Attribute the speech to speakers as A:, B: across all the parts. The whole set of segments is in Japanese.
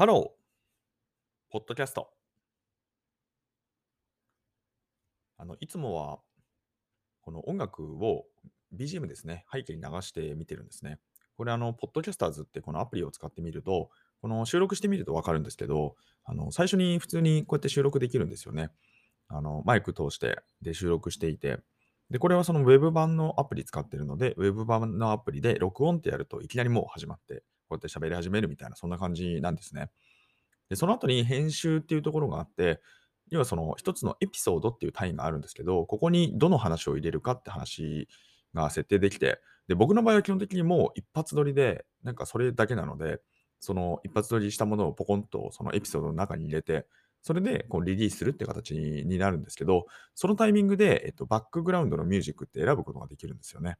A: ハロー、ポッドキャスト。あの、いつもは、この音楽を BGM ですね、背景に流して見てるんですね。これ、あの、ポッドキャスターズってこのアプリを使ってみると、この収録してみるとわかるんですけど、あの、最初に普通にこうやって収録できるんですよね。あの、マイク通してで収録していて、で、これはその Web 版のアプリ使ってるので、Web 版のアプリで録音ってやるといきなりもう始まって、こうやって喋り始めるみたいな、そんな感じなんですね。で、その後に編集っていうところがあって、要はその一つのエピソードっていう単位があるんですけど、ここにどの話を入れるかって話が設定できて、で、僕の場合は基本的にもう一発撮りで、なんかそれだけなので、その一発撮りしたものをポコンとそのエピソードの中に入れて、それでこうリリースするって形になるんですけど、そのタイミングで、えっと、バックグラウンドのミュージックって選ぶことができるんですよね。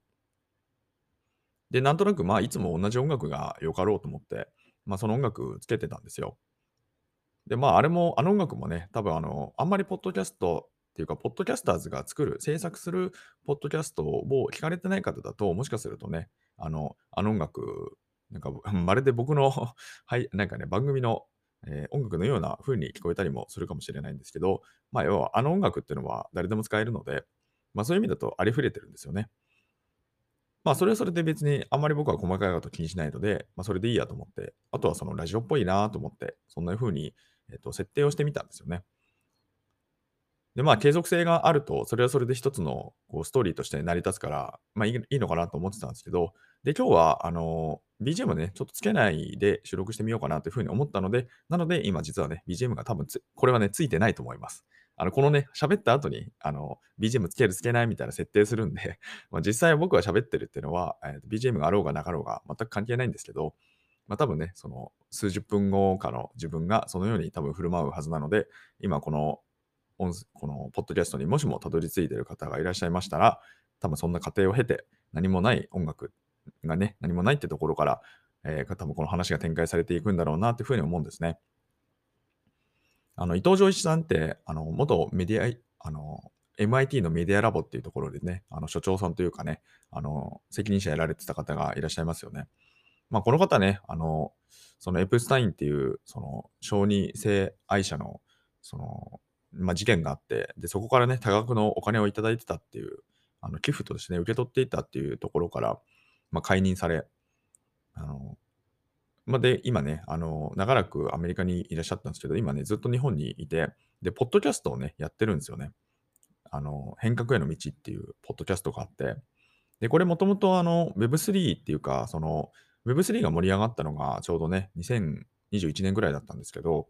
A: で、なんとなくまあいつも同じ音楽がよかろうと思って、まあその音楽つけてたんですよ。で、まあ、あれも、あの音楽もね、多分あの、あんまりポッドキャストっていうか、ポッドキャスターズが作る、制作するポッドキャストを聞かれてない方だと、もしかするとね、あの、あの音楽、なんか、まるで僕のはい、なんかね、番組の、えー音楽のような風に聞こえたりもするかもしれないんですけど、まあ、要は、あの音楽っていうのは誰でも使えるので、まあ、そういう意味だとありふれてるんですよね。まあ、それはそれで別にあんまり僕は細かいこと気にしないので、まあ、それでいいやと思って、あとはそのラジオっぽいなと思って、そんな風にえっと、設定をしてみたんですよね。で、まあ、継続性があると、それはそれで一つのこうストーリーとして成り立つから、まあいい、いいのかなと思ってたんですけど、で、今日は、あの、BGM ね、ちょっとつけないで収録してみようかなというふうに思ったので、なので、今実はね、BGM が多分、これはね、ついてないと思います。あの、このね、喋った後に、あの、BGM つけるつけないみたいな設定するんで、まあ、実際僕が喋ってるっていうのは、えー、BGM があろうがなかろうが全く関係ないんですけど、まあ、多分ね、その数十分後かの自分がそのように多分振る舞うはずなので、今この音このポッドキャストにもしもたどり着いてる方がいらっしゃいましたら、多分そんな過程を経て何もない音楽がね、何もないってところから、えー、多分この話が展開されていくんだろうなっていうふうに思うんですね。あの伊藤浄一さんって、あの元メディア、あの MIT のメディアラボっていうところでね、あの所長さんというかね、あの責任者やられてた方がいらっしゃいますよね。まあ、この方ね、あの、そのエプスタインっていう、その小児性愛者の、その、まあ、事件があって、で、そこからね、多額のお金をいただいてたっていう、あの寄付としてね、受け取っていたっていうところから、まあ、解任され、あの、まあ、で、今ね、あの、長らくアメリカにいらっしゃったんですけど、今ね、ずっと日本にいて、で、ポッドキャストをね、やってるんですよね。あの、変革への道っていうポッドキャストがあって、で、これもともとあの Web3 っていうか、その Web3 が盛り上がったのがちょうどね、2021年ぐらいだったんですけど、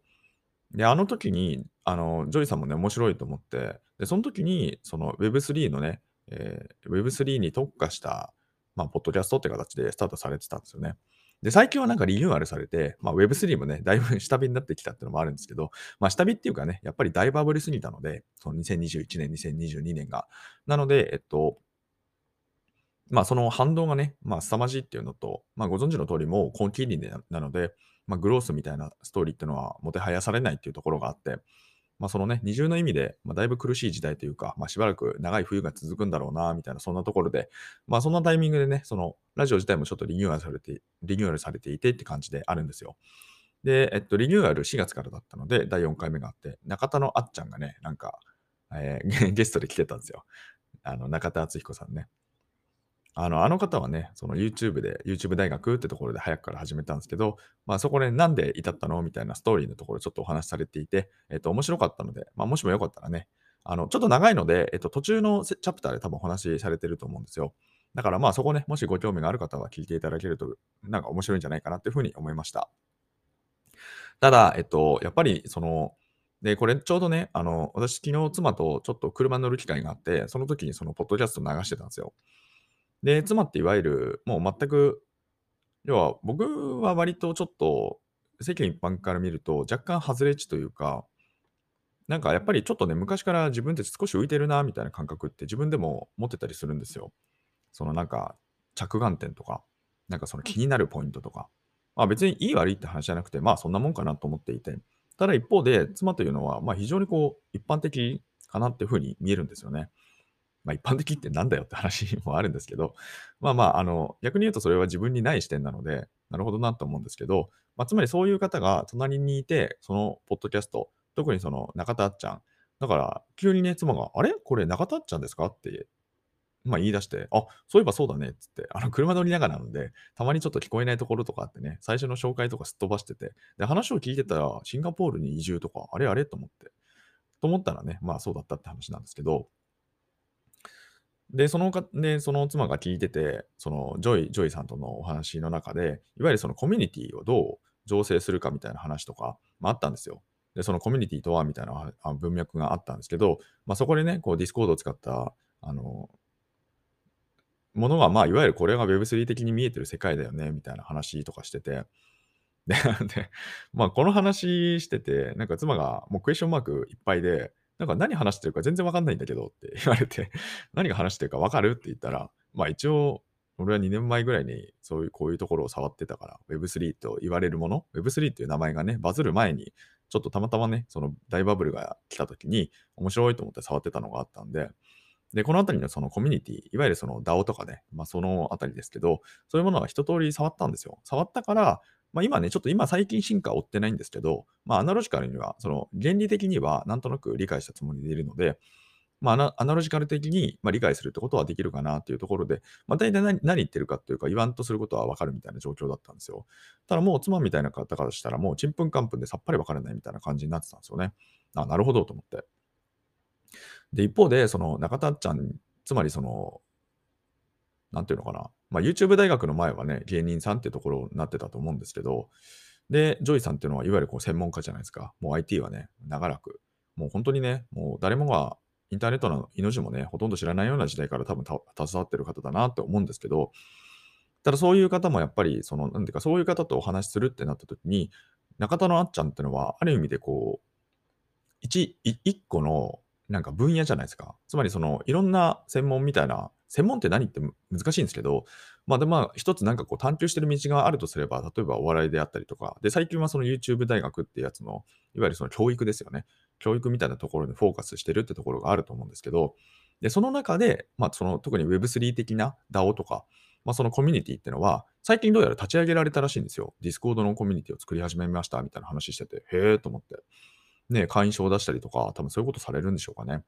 A: で、あの時に、あの、ジョイさんもね、面白いと思って、で、その時に、その Web3 のね、えー、Web3 に特化した、まあ、ポッドキャストって形でスタートされてたんですよね。で、最近はなんかリニューアルされて、まあ、Web3 もね、だいぶ 下火になってきたっていうのもあるんですけど、まあ、下火っていうかね、やっぱりだいぶ炙りすぎたので、その2021年、2022年が。なので、えっと、まあ、その反動がね、まあ、凄まじいっていうのと、まあ、ご存知の通りもう今期利なので、まあ、グロースみたいなストーリーっていうのはもてはやされないっていうところがあって、まあ、そのね、二重の意味で、まあ、だいぶ苦しい時代というか、まあ、しばらく長い冬が続くんだろうな、みたいな、そんなところで、まあ、そんなタイミングでね、その、ラジオ自体もちょっとリニューアルされて、リニューアルされていてって感じであるんですよ。で、えっと、リニューアル4月からだったので、第4回目があって、中田のあっちゃんがね、なんか、えー、ゲストで来てたんですよ。あの、中田敦彦さんね。あのあの方はね、その YouTube で、YouTube 大学ってところで早くから始めたんですけど、まあそこでなんで至ったのみたいなストーリーのところちょっとお話しされていて、えっと、面白かったので、まあもしもよかったらね、あの、ちょっと長いので、えっと、途中のチャプターで多分お話しされてると思うんですよ。だからまあそこね、もしご興味がある方は聞いていただけると、なんか面白いんじゃないかなっていうふうに思いました。ただ、えっと、やっぱりその、で、これちょうどね、あの、私昨日妻とちょっと車乗る機会があって、その時にそのポッドキャスト流してたんですよ。で、妻っていわゆる、もう全く、要は僕は割とちょっと世間一般から見ると若干外れ値というか、なんかやっぱりちょっとね、昔から自分たち少し浮いてるなみたいな感覚って自分でも持ってたりするんですよ。そのなんか着眼点とか、なんかその気になるポイントとか。まあ別にいい悪いって話じゃなくて、まあそんなもんかなと思っていて。ただ一方で、妻というのは、まあ非常にこう一般的かなっていうふうに見えるんですよね。まあ、一般的ってなんだよって話もあるんですけど、まあまあ、あの、逆に言うとそれは自分にない視点なので、なるほどなと思うんですけど、まあ、つまりそういう方が隣にいて、そのポッドキャスト、特にその中田あっちゃん、だから急にね、妻が、あれ？これ中田あっちゃんですか？ってまあ、言い出して、あ、そういえばそうだねっつって、あの、車乗りながらなんで、たまにちょっと聞こえないところとかあってね、最初の紹介とかすっ飛ばしてて、で、話を聞いてたら、シンガポールに移住とか、あれあれ？と思って、と思ったらね、まあそうだったって話なんですけど、で、そのか、で、その妻が聞いてて、そのジョイ、ジョイさんとのお話の中で、いわゆるそのコミュニティをどう醸成するかみたいな話とか、まあ、あったんですよ。で、そのコミュニティとはみたいな文脈があったんですけど、まあ、そこでね、こう Discord を使った、あの、ものが、まあ、いわゆるこれが Web3 的に見えてる世界だよね、みたいな話とかしてて、で、でまあ、この話してて、なんか妻がもうクエスチョンマークいっぱいで、なんか何話してるか全然わかんないんだけどって 言われて、何が話してるかわかるって言ったら、まあ一応、俺は2年前ぐらいにそういうこういうところを触ってたから、Web3 と言われるもの、Web3 っていう名前がね、バズる前に、ちょっとたまたまね、その大バブルが来た時に面白いと思って触ってたのがあったんで、で、このあたりのそのコミュニティ、いわゆるその DAO とかね、まあそのあたりですけど、そういうものは一通り触ったんですよ。触ったから、まあ今ね、ちょっと今最近進化を追ってないんですけど、まあアナロジカルには、その原理的にはなんとなく理解したつもりでいるので、まあアナロジカル的にま理解するってことはできるかなっていうところで、まあ大体何何言ってるかっていうか言わんとすることはわかるみたいな状況だったんですよ。ただもう妻みたいな方からしたらもうちんぷんかんぷんでさっぱりわからないみたいな感じになってたんですよね。あ、なるほどと思って。で、一方で、その中田ちゃんつまりその、なんていうのかな。まあ、YouTube 大学の前はね、芸人さんっていうところになってたと思うんですけど、で、ジョイさんっていうのは、いわゆるこう専門家じゃないですか。もう IT はね、長らく。もう本当にね、もう誰もがインターネットのいの字もね、ほとんど知らないような時代から多分携わってる方だなって思うんですけど、ただそういう方もやっぱり、その、なんていうか、そういう方とお話しするってなった時に、中田のあっちゃんっていうのは、ある意味でこう、一、一個のなんか分野じゃないですか。つまりそのいろんな専門みたいな、専門って何って難しいんですけど、まあでまあ一つなんかこう探求してる道があるとすれば、例えばお笑いであったりとか、で最近はその YouTube 大学ってやつの、いわゆるその教育ですよね。教育みたいなところにフォーカスしてるってところがあると思うんですけど、で、その中で、まあその特に Web3 的な DAO とか、まあそのコミュニティってのは、最近どうやら立ち上げられたらしいんですよ。Discord のコミュニティを作り始めましたみたいな話してて、へえと思って。ね、会員証を出したりとか、多分そういうことされるんでしょうかね。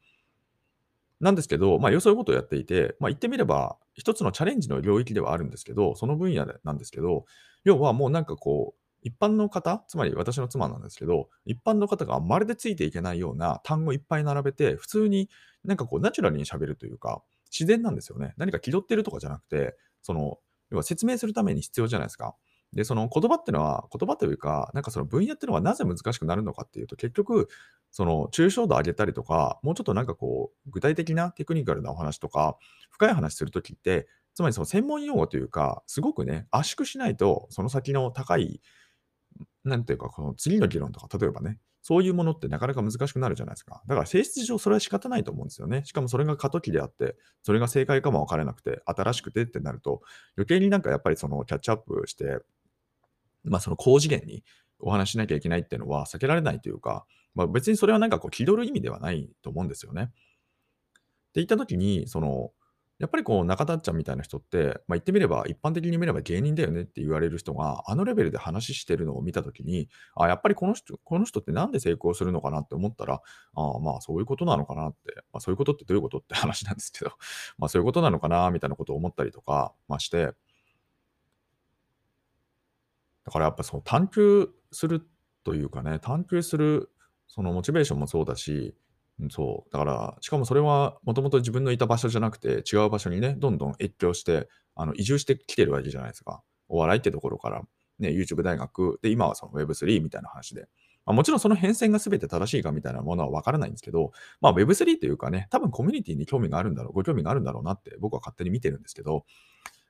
A: なんですけど、まあ、そういうことをやっていて、まあ、言ってみれば、一つのチャレンジの領域ではあるんですけど、その分野でなんですけど、要はもうなんかこう、一般の方、つまり私の妻なんですけど、一般の方がまるでついていけないような単語いっぱい並べて、普通になんかこう、ナチュラルに喋るというか、自然なんですよね。何か気取ってるとかじゃなくて、その、要は説明するために必要じゃないですか。で、その言葉ってのは、言葉というか、なんかその分野っていうのはなぜ難しくなるのかっていうと、結局、その抽象度上げたりとか、もうちょっとなんかこう、具体的なテクニカルなお話とか、深い話するときって、つまりその専門用語というか、すごくね、圧縮しないと、その先の高い、なんていうか、この次の議論とか、例えばね、そういうものってなかなか難しくなるじゃないですか。だから性質上それは仕方ないと思うんですよね。しかもそれが過渡期であって、それが正解かも分からなくて、新しくてってなると、余計になんかやっぱりそのキャッチアップして、まあ、その高次元にお話しなきゃいけないっていうのは避けられないというか、まあ、別にそれはなんかこう気取る意味ではないと思うんですよね。って言った時に、その、やっぱりこう中田ちゃんみたいな人って、まあ、言ってみれば、一般的に見れば芸人だよねって言われる人が、あのレベルで話してるのを見たときに、あ、やっぱりこの人、この人ってなんで成功するのかなって思ったら、あまあそういうことなのかなって、まあ、そういうことってどういうことって話なんですけど、まあそういうことなのかなみたいなことを思ったりとか、まあ、して、だからやっぱその探求するというかね、探求するそのモチベーションもそうだし、そう。だから、しかもそれはもともと自分のいた場所じゃなくて違う場所にね、どんどん越境して、あの移住してきてるわけじゃないですか。お笑いってところから、ね、YouTube 大学で、今はその Web3 みたいな話で。まあ、もちろんその変遷が全て正しいかみたいなものはわからないんですけど、まあ Web3 というかね、多分コミュニティに興味があるんだろう、ご興味があるんだろうなって僕は勝手に見てるんですけど、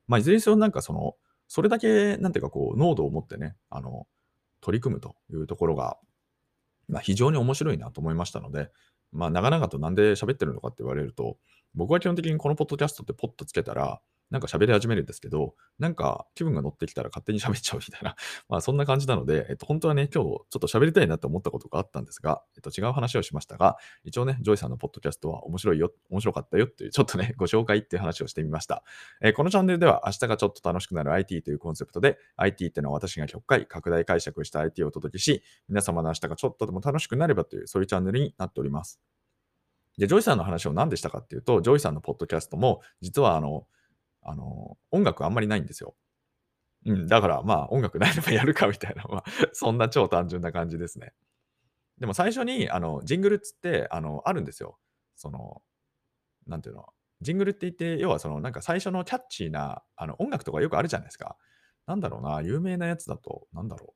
A: まあいずれにせよなんかその、それだけ、なんていうかこう、濃度を持ってね、あの、取り組むというところが、まあ、非常に面白いなと思いましたので、まあ、長々となんで喋ってるのかって言われると、僕は基本的にこのポッドキャストってポッとつけたら、なんか喋り始めるんですけど、なんか気分が乗ってきたら勝手に喋っちゃうみたいな、まあそんな感じなので、えっと、本当はね、今日ちょっと喋りたいなって思ったことがあったんですが、えっと、違う話をしましたが、一応ね、ジョイさんのポッドキャストは面白いよ、面白かったよっていう、ちょっとね、ご紹介っていう話をしてみました。えーこのチャンネルでは明日がちょっと楽しくなる IT というコンセプトで、IT っていうのは私が100回拡大解釈した IT をお届けし、皆様の明日がちょっとでも楽しくなればという、そういうチャンネルになっております。で、ジョイさんの話を何でしたかっていうと、ジョイさんのポッドキャストも、実はあの、あの、音楽あんまりないんですよ。うん、だからまあ音楽ないのもやるかみたいな、まあ、そんな超単純な感じですね。でも最初に、あの、ジングルっつって、あの、あるんですよ。その、なんていうの、ジングルって言って、要はその、なんか最初のキャッチーな、あの、音楽とかよくあるじゃないですか。なんだろうな、有名なやつだと、なんだろ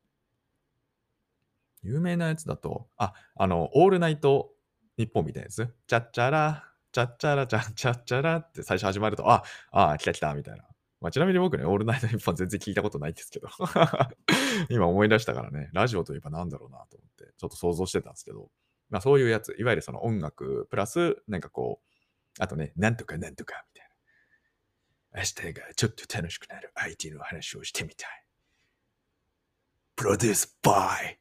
A: う。有名なやつだと、あ、あの、オールナイト日本みたいなやつ？チャッチャラ、チャッチャラ、チャッチャッチャラって最初始まると、あ、あ、来た来たみたいな。まあ、ちなみに僕ね、オールナイト日本全然聞いたことないんですけど、今思い出したからね、ラジオといえばなんだろうなと思って、ちょっと想像してたんですけど、まあそういうやつ、いわゆるその音楽プラス、なんかこう、あとね、なんとかなんとかみたいな。明日がちょっと楽しくなる IT の話をしてみたい。プロデュースバイ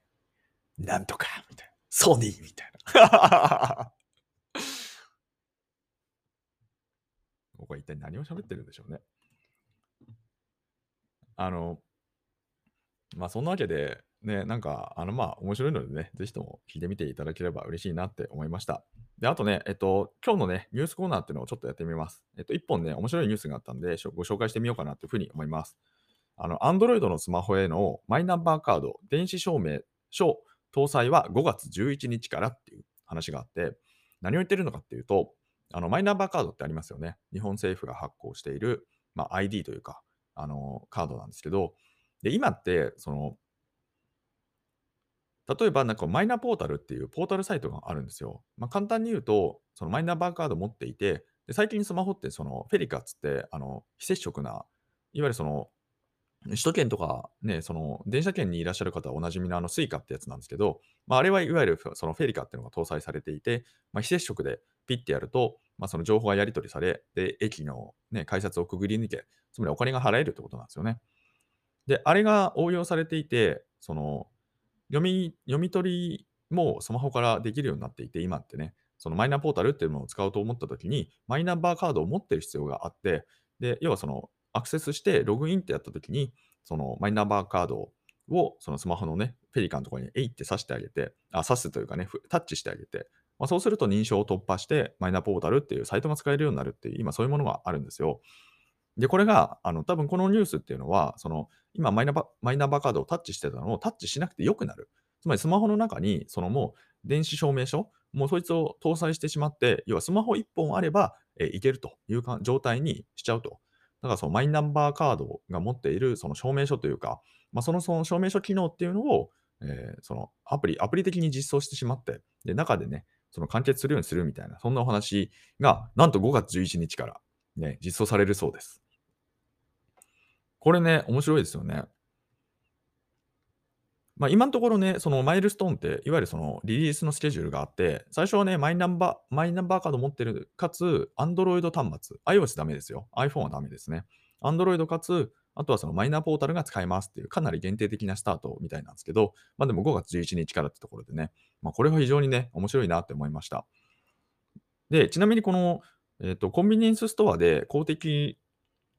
A: なんとかみたいな。ソニーみたいな。ここは一体何を喋ってるんでしょうね。あの、まあそんなわけで、ね、なんか、あのまあ面白いのでね、ぜひとも聞いてみていただければ嬉しいなって思いました。で、あとね、えっと、今日のね、ニュースコーナーっていうのをちょっとやってみます。えっと、一本ね、面白いニュースがあったんで、ご紹介してみようかなというふうに思います。あの、Android のスマホへのマイナンバーカード、電子証明書搭載は5月11日からっていう話があって、何を言ってるのかっていうと、あのマイナンバーカードってありますよね。日本政府が発行している、まあ、ID というか、あのカードなんですけど、で今って、その、例えばなんかマイナポータルっていうポータルサイトがあるんですよ。まあ、簡単に言うと、そのマイナンバーカード持っていて、で最近スマホってその FeliCa っつって、あの非接触な、いわゆるその首都圏とかね、その電車圏にいらっしゃる方はおなじみのあの Suica ってやつなんですけど、まあ、あれはいわゆるその FeliCa っていうのが搭載されていて、まあ、非接触でピッてやると、まあ、その情報がやり取りされ、で、駅の、ね、改札をくぐり抜け、つまりお金が払えるってことなんですよね。で、あれが応用されていて、その読み読み取りもスマホからできるようになっていて、今ってね、そのマイナポータルっていうものを使おうと思ったときに、マイナンバーカードを持ってる必要があって、で、要はそのアクセスしてログインってやったときに、そのマイナンバーカードをそのスマホのね、ペリカンのところにえいって刺してあげて、あ、刺すというかね、タッチしてあげて、まあ、そうすると認証を突破して、マイナポータルっていうサイトが使えるようになるっていう、今そういうものがあるんですよ。で、これが、あの、多分このニュースっていうのは、その、今マイナバ、マイナンバーカードをタッチしてたのをタッチしなくてよくなる。つまりスマホの中に、そのもう電子証明書、もうそいつを搭載してしまって、要はスマホ1本あれば、えいけるというか状態にしちゃうと。だからそのマイナンバーカードが持っているその証明書というか、まあ、そのその証明書機能っていうのを、えーそのアプリ、アプリ的に実装してしまって、で、中でね、その完結するようにするみたいな、そんなお話が、なんと5月11日から、ね、実装されるそうです。これね、面白いですよね。まあ、今のところね、そのマイルストーンって、いわゆるそのリリースのスケジュールがあって、最初はね、マイナンバー、マイナンバーカード持ってる、かつ、Android 端末、iOS ダメですよ。iPhone はダメですね。Android かつ、あとはそのマイナポータルが使えますっていう、かなり限定的なスタートみたいなんですけど、まあでも5月11日からってところでね、まあこれは非常にね、面白いなって思いました。で、ちなみにこの、えっと、コンビニエンスストアで公的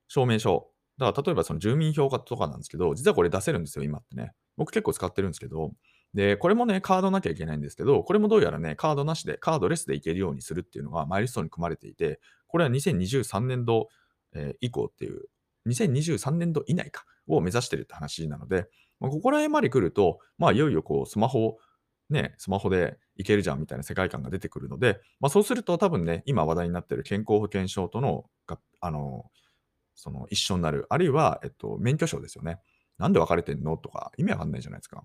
A: 証明書、だから例えばその住民票とかなんですけど、実はこれ出せるんですよ、今ってね。僕結構使ってるんですけど、で、これもね、カードなきゃいけないんですけど、これもどうやらね、カードなしで、カードレスでいけるようにするっていうのがマイルストに組まれていて、これは2023年度、えー以降っていう、2023年度以内か、を目指してるって話なので、まあ、ここら辺まで来ると、まあ、いよいよこう、スマホ、ね、スマホでいけるじゃんみたいな世界観が出てくるので、まあ、そうすると多分ね、今話題になってる健康保険証とのが、あの、その一緒になる、あるいは、えっと、免許証ですよね。なんで分かれてんの？とか、意味わかんないじゃないですか。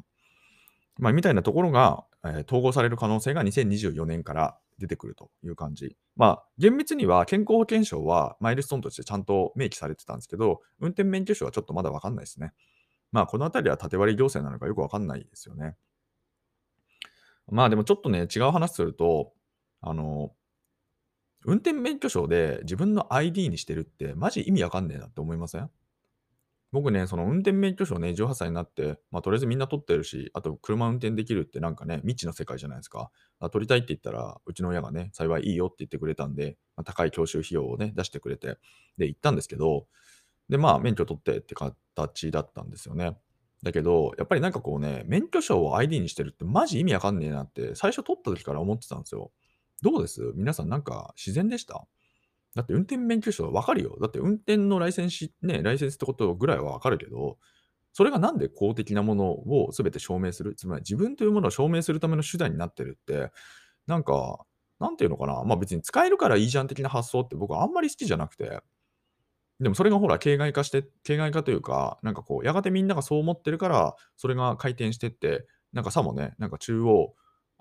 A: まあ、みたいなところが、えー統合される可能性が2024年から出てくるという感じ。まあ、厳密には健康保険証はマイルストーンとしてちゃんと明記されてたんですけど、運転免許証はちょっとまだわかんないですね。まあ、このあたりは縦割り行政なのかよくわかんないですよね。まあ、でもちょっとね、違う話すると、あの、運転免許証で自分の ID にしてるってマジ意味わかんねえなって思いません？僕ね、その運転免許証ね、18歳になって、まあ、とりあえずみんな取ってるし、あと車運転できるってなんかね、未知の世界じゃないですか。あ取りたいって言ったら、うちの親がね、幸いいいよって言ってくれたんで、まあ、高い教習費用をね、出してくれて、で、行ったんですけど、で、まあ、免許取ってって形だったんですよね。だけど、やっぱりなんかこうね、免許証を ID にしてるってマジ意味わかんねえなって、最初取った時から思ってたんですよ。どうです？皆さんなんか自然でした？だって運転免許証わかるよ。だって運転のライセンス、ね、ライセンスってことぐらいはわかるけど、それがなんで公的なものを全て証明する、つまり自分というものを証明するための手段になってるって、なんか、なんていうのかな、まあ別に使えるからいいじゃん的な発想って僕はあんまり好きじゃなくて、でもそれがほら、形骸化して、形骸化というか、なんかこう、やがてみんながそう思ってるから、それが回転してって、なんかさもね、なんか中央、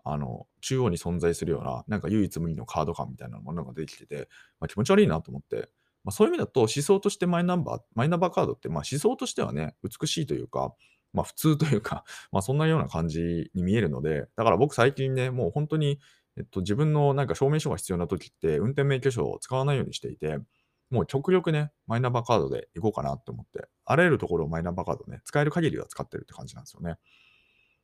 A: あの、中央に存在するような、なんか唯一無二のカード感みたいなものができてて、まあ、気持ち悪いなと思って、まあ、そういう意味だと思想としてマイナンバー、マイナンバーカードって、まあ思想としてはね、美しいというか、まあ普通というか、まあそんなような感じに見えるので、だから僕最近ね、もう本当に、えっと、自分のなんか証明書が必要な時って、運転免許証を使わないようにしていて、もう極力ね、マイナンバーカードで行こうかなって思って、あらゆるところをマイナンバーカードね、使える限りは使ってるって感じなんですよね。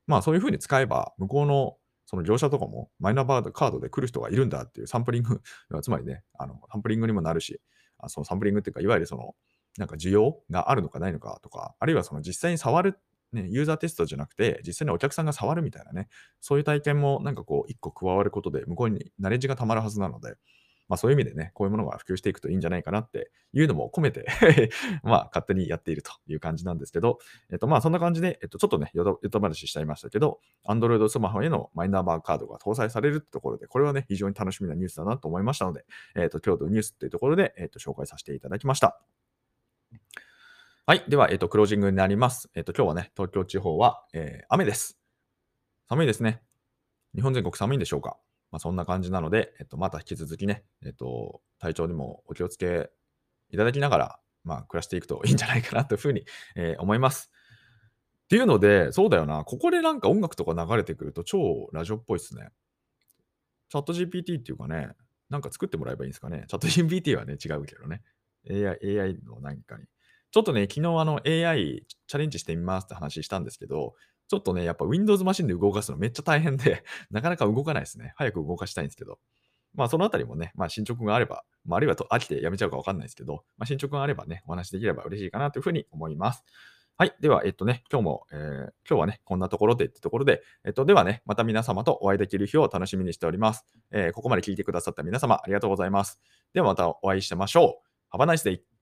A: まあそういう風に使えば、向こうのその業者とかもマイナンバーカードで来る人がいるんだっていうサンプリング、つまりね、あのサンプリングにもなるし、あそのサンプリングっていうか、いわゆるその、なんか需要があるのかないのかとか、あるいはその実際に触る、ね、ユーザーテストじゃなくて、実際にお客さんが触るみたいなね、そういう体験もなんかこう、一個加わることで、向こうにナレッジがたまるはずなので、まあそういう意味でね、こういうものが普及していくといいんじゃないかなっていうのも込めて まあ勝手にやっているという感じなんですけど、えっとまあそんな感じで、えっとちょっとね、よと話しちゃいましたけど、Android スマホへのマイナンバーカードが搭載されるってところで、これはね、非常に楽しみなニュースだなと思いましたので、えっと今日のニュースっていうところで、えっと紹介させていただきました。はい。では、えっと、クロージングになります。えっと、今日はね、東京地方は、えー、雨です。寒いですね。日本全国寒いんでしょうか？まあ、そんな感じなので、えっと、また引き続きね、えっと、体調にもお気をつけいただきながら、まあ、暮らしていくといいんじゃないかなというふうに、えー、思います。っていうので、そうだよな、ここでなんか音楽とか流れてくると超ラジオっぽいっすね。チャット GPT っていうかね、なんか作ってもらえばいいんですかね。チャット GPT はね、違うけどね。AI, AI の何かに。ちょっとね、昨日あの AI チャレンジしてみますって話したんですけど、ちょっとね、やっぱ Windows マシンで動かすの めっちゃ大変でなかなか動かないですね。早く動かしたいんですけど。まあ、そのあたりもね、まあ、進捗があれば、まあ、あるいはと飽きてやめちゃうかわかんないですけど、まあ、進捗があればね、お話できれば嬉しいかなというふうに思います。はい。では、えっとね、今日も、えー、今日はね、こんなところでってところで、えっと、ではね、また皆様とお会いできる日を楽しみにしております。えー、ここまで聞いてくださった皆様、ありがとうございます。ではまたお会いしましょう。Have a nice day!